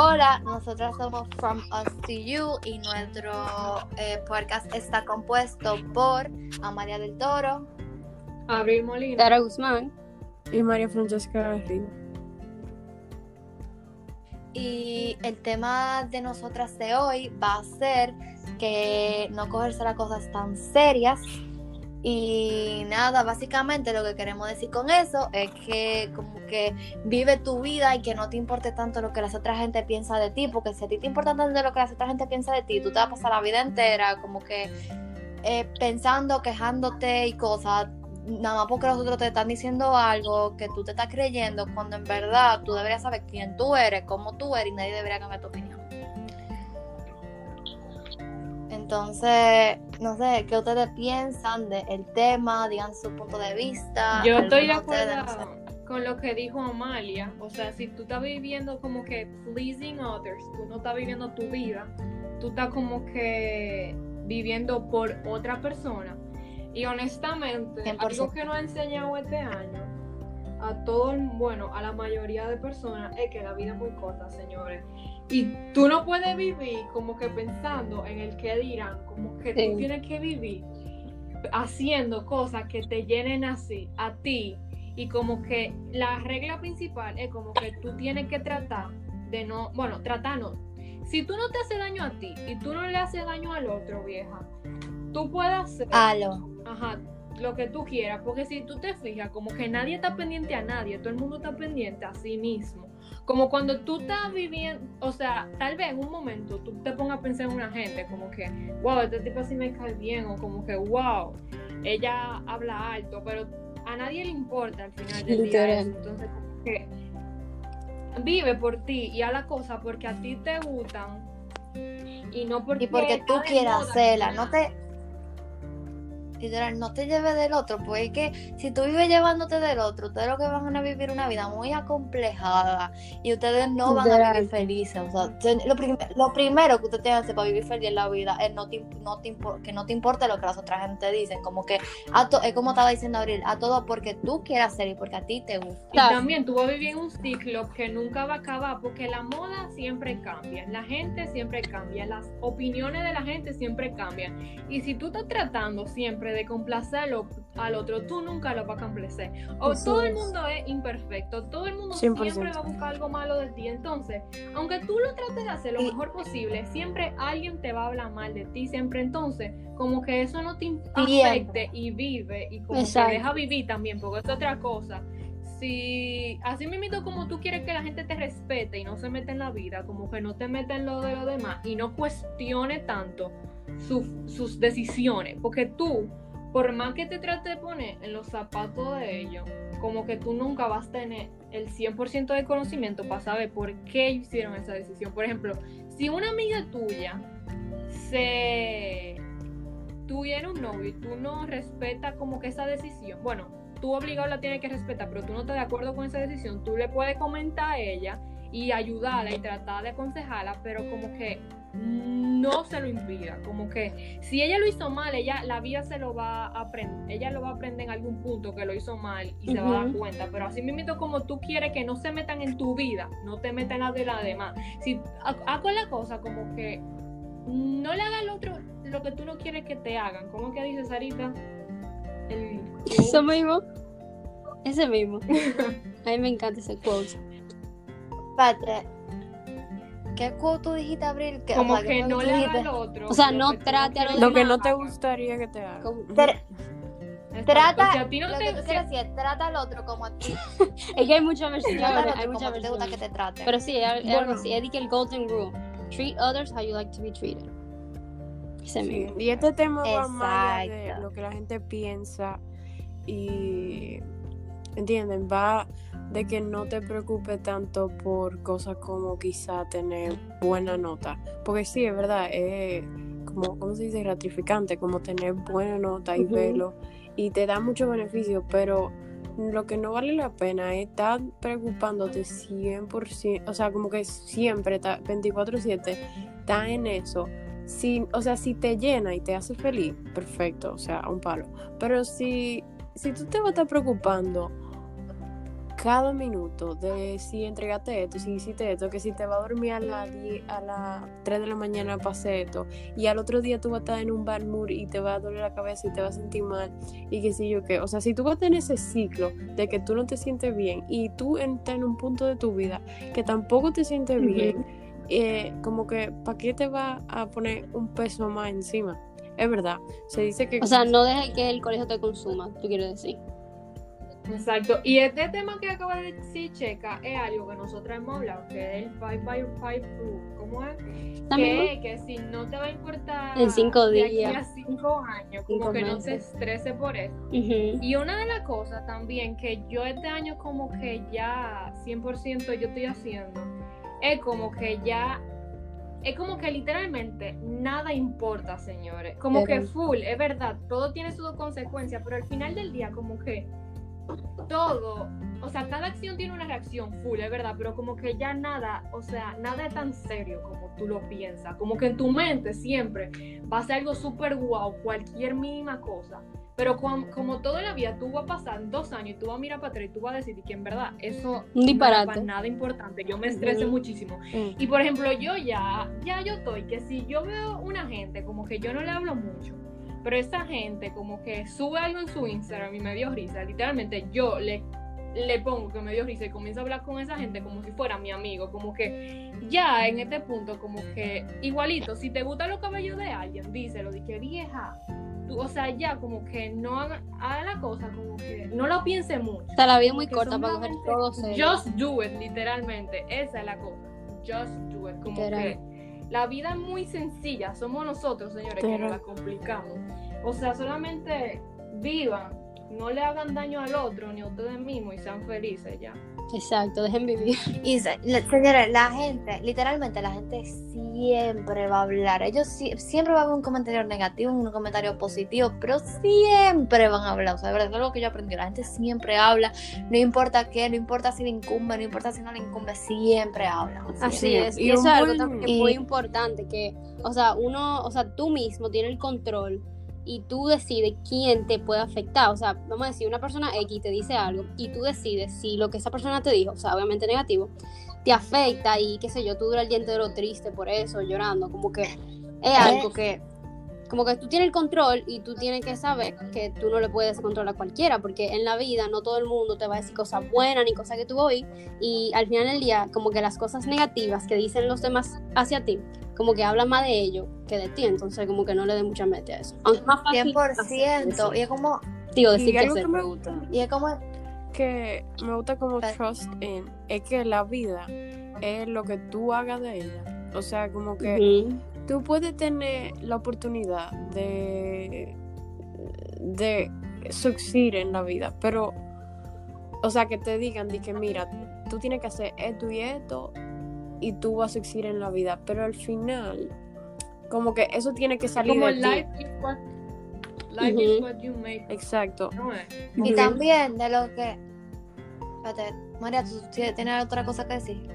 Hola, nosotras somos From Us to You y nuestro eh, podcast está compuesto por Amalia del Toro, Abril Molina, Dara Guzmán y María Francesca Garrido. Y el tema de nosotras de hoy va a ser que no cogerse las cosas tan serias. Y nada, básicamente lo que queremos decir con eso es que como que vive tu vida y que no te importe tanto lo que la otra gente piensa de ti, porque si a ti te importa tanto lo que la otra gente piensa de ti, tú te vas a pasar la vida entera como que eh, pensando, quejándote y cosas, nada más porque los otros te están diciendo algo que tú te estás creyendo, cuando en verdad tú deberías saber quién tú eres, cómo tú eres y nadie debería cambiar tu opinión. Entonces, no sé, ¿qué ustedes piensan del tema? Digan su punto de vista. Yo estoy de acuerdo no sé. con lo que dijo Amalia. O sea, si tú estás viviendo como que pleasing others, tú no estás viviendo tu vida, tú estás como que viviendo por otra persona. Y honestamente, 100%. algo que nos ha enseñado este año a todo, el- bueno, a la mayoría de personas es que la vida es muy corta, señores. Y tú no puedes vivir como que pensando en el que dirán, como que Sí. tú tienes que vivir haciendo cosas que te llenen así, a ti. Y como que la regla principal es como que tú tienes que tratar de no, bueno, tratar no. Si tú no te haces daño a ti y tú no le haces daño al otro, vieja, tú puedes hacer ajá, lo que tú quieras, porque si tú te fijas, como que nadie está pendiente a nadie, todo el mundo está pendiente a sí mismo. Como cuando tú estás viviendo, o sea, tal vez en un momento tú te pongas a pensar en una gente, como que, wow, este tipo sí me cae bien, o como que, wow, ella habla alto, pero a nadie le importa al final del día eso. Entonces, como que vive por ti y haz la cosa porque a ti te gustan y no porque, Y porque tú quieras hacerla, no te. Literal, no te lleves del otro, pues es que si tú vives llevándote del otro, ustedes lo que van a vivir una vida muy acomplejada y ustedes no van a vivir felices. O sea, lo, prim- lo primero que usted tiene que hacer para vivir feliz en la vida es no te, imp- no te que no te importe lo que las otras gente dicen. Como que a es como estaba diciendo Abril, a todo porque tú quieras hacer y porque a ti te gusta. Y también tú vas a vivir en un ciclo que nunca va a acabar porque la moda siempre cambia, la gente siempre cambia, las opiniones de la gente siempre cambian. Y si tú estás tratando siempre de complacerlo al otro, tú nunca lo vas a complacer. O Así todo el mundo es imperfecto, todo el mundo 100%. siempre va a buscar algo malo de ti. Entonces, aunque tú lo trates de hacer lo mejor posible, siempre alguien te va a hablar mal de ti, siempre. Entonces, como que eso no te afecte y vive y como Exacto. que deja vivir también, porque es otra cosa si así mismo como tú quieres que la gente te respete y no se meta en la vida, como que no te meta en lo de los demás y no cuestione tanto su- sus decisiones, porque tú, por más que te trate de poner en los zapatos de ellos, como que tú nunca vas a tener el 100% de conocimiento para saber por qué hicieron esa decisión. Por ejemplo, si una amiga tuya se tuviera un novio y tú no respetas como que esa decisión, bueno, tú obligado la tienes que respetar, pero tú no estás de acuerdo con esa decisión, tú le puedes comentar a ella y ayudarla y tratar de aconsejarla, pero como que no se lo impida, como que si ella lo hizo mal, ella la vida se lo va a aprender, ella lo va a aprender en algún punto que lo hizo mal y se va a dar cuenta, pero así mismo como tú quieres que no se metan en tu vida, no te metan en la de la demás, si ha- haz con la cosa como que no le haga al otro lo que tú no quieres que te hagan, ¿cómo que dice Sarita? El Eso mismo. Ese mismo. A mí me encanta ese quote. Espérate. ¿Qué tú dijiste, Abril? Que, o como sea, ¿qué que no le haga dijiste? al otro. O sea, lo no que tú trate a los quieres Lo que no te gustaría que te haga. Como- Exacto, Trata, si a ti no lo te- que tú quieres decir es trata al otro como a ti. Es que hay muchas versiones. Al Hay otro muchas ti te gusta que versiones. te trate. Pero sí, es Bueno. algo así. Es que el golden rule. Treat others how you like to be treated. Sí. Y este tema va más de Exacto. lo que la gente piensa y, ¿entienden? Va de que no te preocupes tanto por cosas como quizá tener buena nota. Porque sí, es verdad, es como, ¿cómo se dice? Gratificante, como tener buena nota y Ujú. verlo. Y te da muchos beneficios, pero lo que no vale la pena es estar preocupándote 100%, o sea, como que siempre, está 24/7, está en eso. Si, o sea, si te llena y te hace feliz, perfecto, o sea, un palo. Pero si, si tú te vas a estar preocupando cada minuto de si entregaste esto, si hiciste esto, que si te va a dormir a las 10, a las 3 de la mañana pasé esto, y al otro día tú vas a estar en un bad mood y te va a doler la cabeza y te vas a sentir mal, y que si yo qué. O sea, si tú vas a tener ese ciclo de que tú no te sientes bien y tú estás en un punto de tu vida que tampoco te sientes bien, eh, como que, ¿para qué te va a poner un peso más encima? Es verdad, se dice que... O sea, no dejes que el colegio te consuma, tú quieres decir. Exacto. Y este tema que acaba de decir Checa es algo que nosotros hemos hablado, que es el 5 by 5 rule. ¿Cómo es? Que, que si no te va a importar En cinco de aquí días. a cinco años, como Cinco que no te meses. estrese por eso. Y una de las cosas también que yo este año como que ya 100% yo estoy haciendo, es como que ya, es como que literalmente nada importa, señores. Como Pero- que full, es verdad, todo tiene sus consecuencias, pero al final del día como que todo, o sea, cada acción tiene una reacción full, es verdad, pero como que ya nada, o sea, nada es tan serio como tú lo piensas. Como que en tu mente siempre va a ser algo súper guau, cualquier mínima cosa. Pero cuan- como toda la vida tú vas a pasar dos años y tú vas a mirar para atrás y tú vas a decir que en verdad eso Un disparate. no es para nada importante. Yo me estresé muchísimo. Mm. Y por ejemplo, yo ya, ya yo estoy, que si yo veo una gente como que yo no le hablo mucho, pero esa gente como que sube algo en su Instagram y me dio risa, literalmente yo le, le pongo que me dio risa y comienzo a hablar con esa gente como si fuera mi amigo, como que ya en este punto como que igualito, si te gustan los cabellos de alguien, díselo, di que vieja. Tú, o sea, ya como que no haga, haga la cosa, como que no lo piense mucho. Sea, la vida muy corta para coger todo serio. Just do it, literalmente. Esa es la cosa. Just do it. Como Literal. que la vida es muy sencilla. Somos nosotros, señores, que nos la complicamos. O sea, solamente vivan. No le hagan daño al otro ni a ustedes mismos y sean felices ya. Exacto, dejen vivir. Y se- la- señores, la gente, literalmente la gente siempre va a hablar. Ellos sie- siempre va a haber un comentario negativo, un comentario positivo, pero siempre van a hablar. O sea, de verdad, es algo que yo aprendí. La gente siempre habla, no importa qué, no importa si le incumbe, no importa si no le incumbe, siempre habla. Así Sí, es. y Y eso un es algo también y- muy importante, que, o sea, uno, o sea, tú mismo tienes el control y tú decides quién te puede afectar. O sea, vamos a decir, una persona X te dice algo y tú decides si lo que esa persona te dijo, o sea, obviamente negativo, te afecta y qué sé yo, tú duras el día entero triste por eso, llorando, como que es algo que, como que tú tienes el control y tú tienes que saber que tú no le puedes controlar a cualquiera, porque en la vida no todo el mundo te va a decir cosas buenas ni cosas que tú oí y al final del día como que las cosas negativas que dicen los demás hacia ti, como que hablan más de ellos que de ti, entonces como que no le den mucha mente a eso. Aunque es más fácil 100%. Y es como, digo, decir Y que algo hacer. que me gusta, y es como, que me gusta como Pero- trust in, es que la vida es lo que tú hagas de ella. O sea, como que. Tú puedes tener la oportunidad de, de succeed en la vida, pero, o sea, que te digan de que mira, tú tienes que hacer esto y esto y tú vas a succeed en la vida, pero al final, como que eso tiene que salir Como de ti. life is what, life is Ujú. what you make. Exacto. ¿no es? y también de lo que. Espérate, María, ¿tú ti- tienes otra cosa que decir?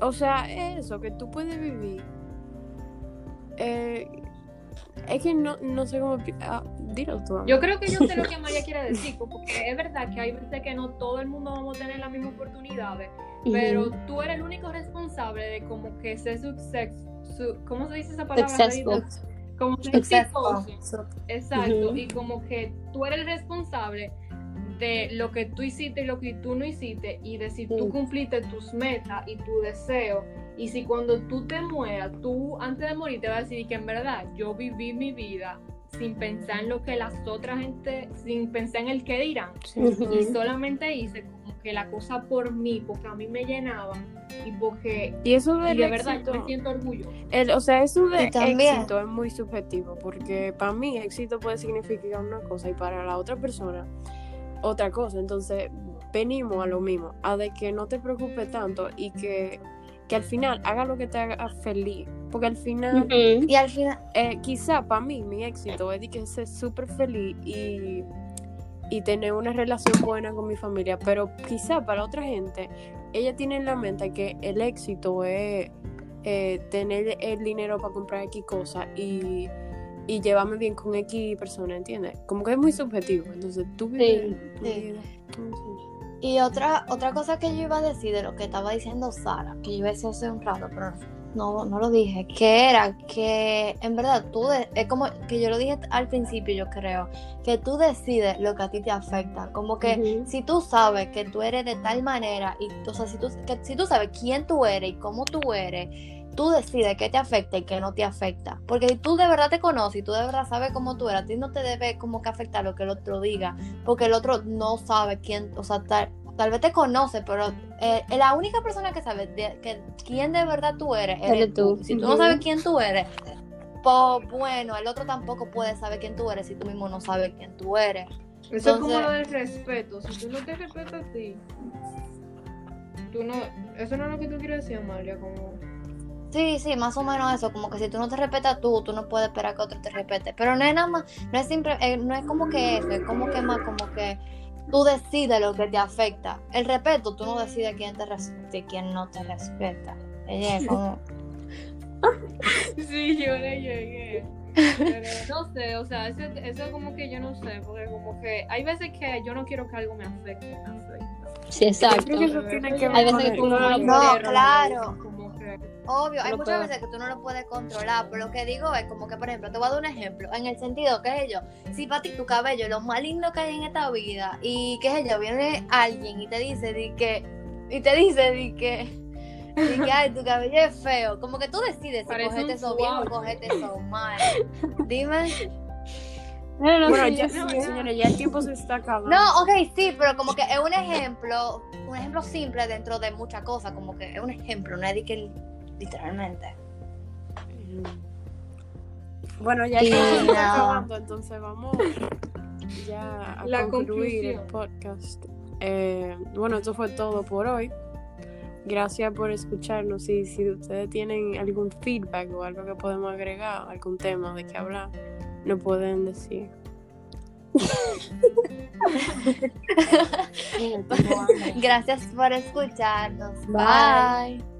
O sea, eso, que tú puedes vivir. Eh, es que no, no sé cómo. ah, dilo tú. Yo creo que yo sé lo que María quiere decir, porque es verdad que hay veces que no todo el mundo vamos a tener las mismas oportunidades, pero tú eres el único responsable de como que ser success, su- ¿cómo se dice esa palabra? Successful. Como Successful. exitoso. Exacto, y como que tú eres el responsable de lo que tú hiciste y lo que tú no hiciste, y de si tú cumpliste tus metas y tu deseo, y si cuando tú te mueras, tú antes de morir te vas a decir que en verdad yo viví mi vida sin pensar en lo que las otras gente, sin pensar en el que dirán, y solamente hice como que la cosa por mí, porque a mí me llenaban, y porque Y eso y de verdad éxito, yo me siento orgulloso. el- o sea, eso de también- éxito es muy subjetivo, porque para mí éxito puede significar una cosa y para la otra persona otra cosa. Entonces, venimos a lo mismo, a de que no te preocupes tanto y que, que al final haga lo que te haga feliz, porque al final... Ujú. Y al final, eh, quizá para mí mi éxito es de que ser súper feliz y, y tener una relación buena con mi familia, pero quizá para otra gente, ella tiene en la mente que el éxito es eh, tener el dinero para comprar X cosas y, y llevarme bien con X persona, ¿entiendes? Como que es muy subjetivo, entonces tú vives Sí, sí. Y otra, otra cosa que yo iba a decir de lo que estaba diciendo Sara, que yo iba a decir hace un rato, pero no, no lo dije, que era que en verdad tú, de- es como que yo lo dije al principio, yo creo, que tú decides lo que a ti te afecta. Como que si tú sabes que tú eres de tal manera, y, o sea, si tú, que, si tú sabes quién tú eres y cómo tú eres, tú decides qué te afecta y qué no te afecta. Porque si tú de verdad te conoces y tú de verdad sabes cómo tú eres, a ti no te debe como que afectar lo que el otro diga, porque el otro no sabe quién, o sea, tal, tal vez te conoce, pero eh, la única persona que sabe de, que quién de verdad tú eres, eres tú. tú. Si tú no sabes quién tú eres, pues bueno, el otro tampoco puede saber quién tú eres si tú mismo no sabes quién tú eres. Eso es como lo del respeto. Si tú no te respetas a ti, tú no. Eso no es lo que tú quieres decir, Amalia. Como. Sí, sí, más o menos eso, como que si tú no te respetas tú, tú no puedes esperar que otro te respete. Pero no es nada más, no es siempre, eh, no es como que eso, es como que más como que tú decides lo que te afecta. El respeto, tú no decides quién te respeta y quién no te respeta. Ella es como, Sí, yo le llegué. Pero no sé, o sea, eso, eso como que yo no sé, porque como que hay veces que yo no quiero que algo me afecte, me afecta. Sí, exacto. Creo que eso tiene que Hay veces que uno no No, puede claro. Obvio, hay muchas veces que tú no lo puedes controlar, pero lo que digo es como que, por ejemplo, te voy a dar un ejemplo, en el sentido que es yo, si para ti tu cabello es lo más lindo que hay en esta vida, y que es yo, viene alguien y te dice, di que, y te dice, di que, di que, ay, tu cabello es feo, como que tú decides si Parece cogerte un eso bien o cogerte eso mal. Dime. No, no, Bueno, sí, ya, no, señores, ya el tiempo se está acabando. No, ok, sí, pero como que es un ejemplo, un ejemplo simple dentro de muchas cosas, como que es un ejemplo, no es de que literalmente. Bueno, ya tiempo se está acabando, entonces vamos ya a La concluir el podcast. Eh, bueno, esto fue todo por hoy. Gracias por escucharnos y si ustedes tienen algún feedback o algo que podemos agregar, algún tema de qué hablar, nos pueden decir. Gracias por escucharnos. Bye. Bye.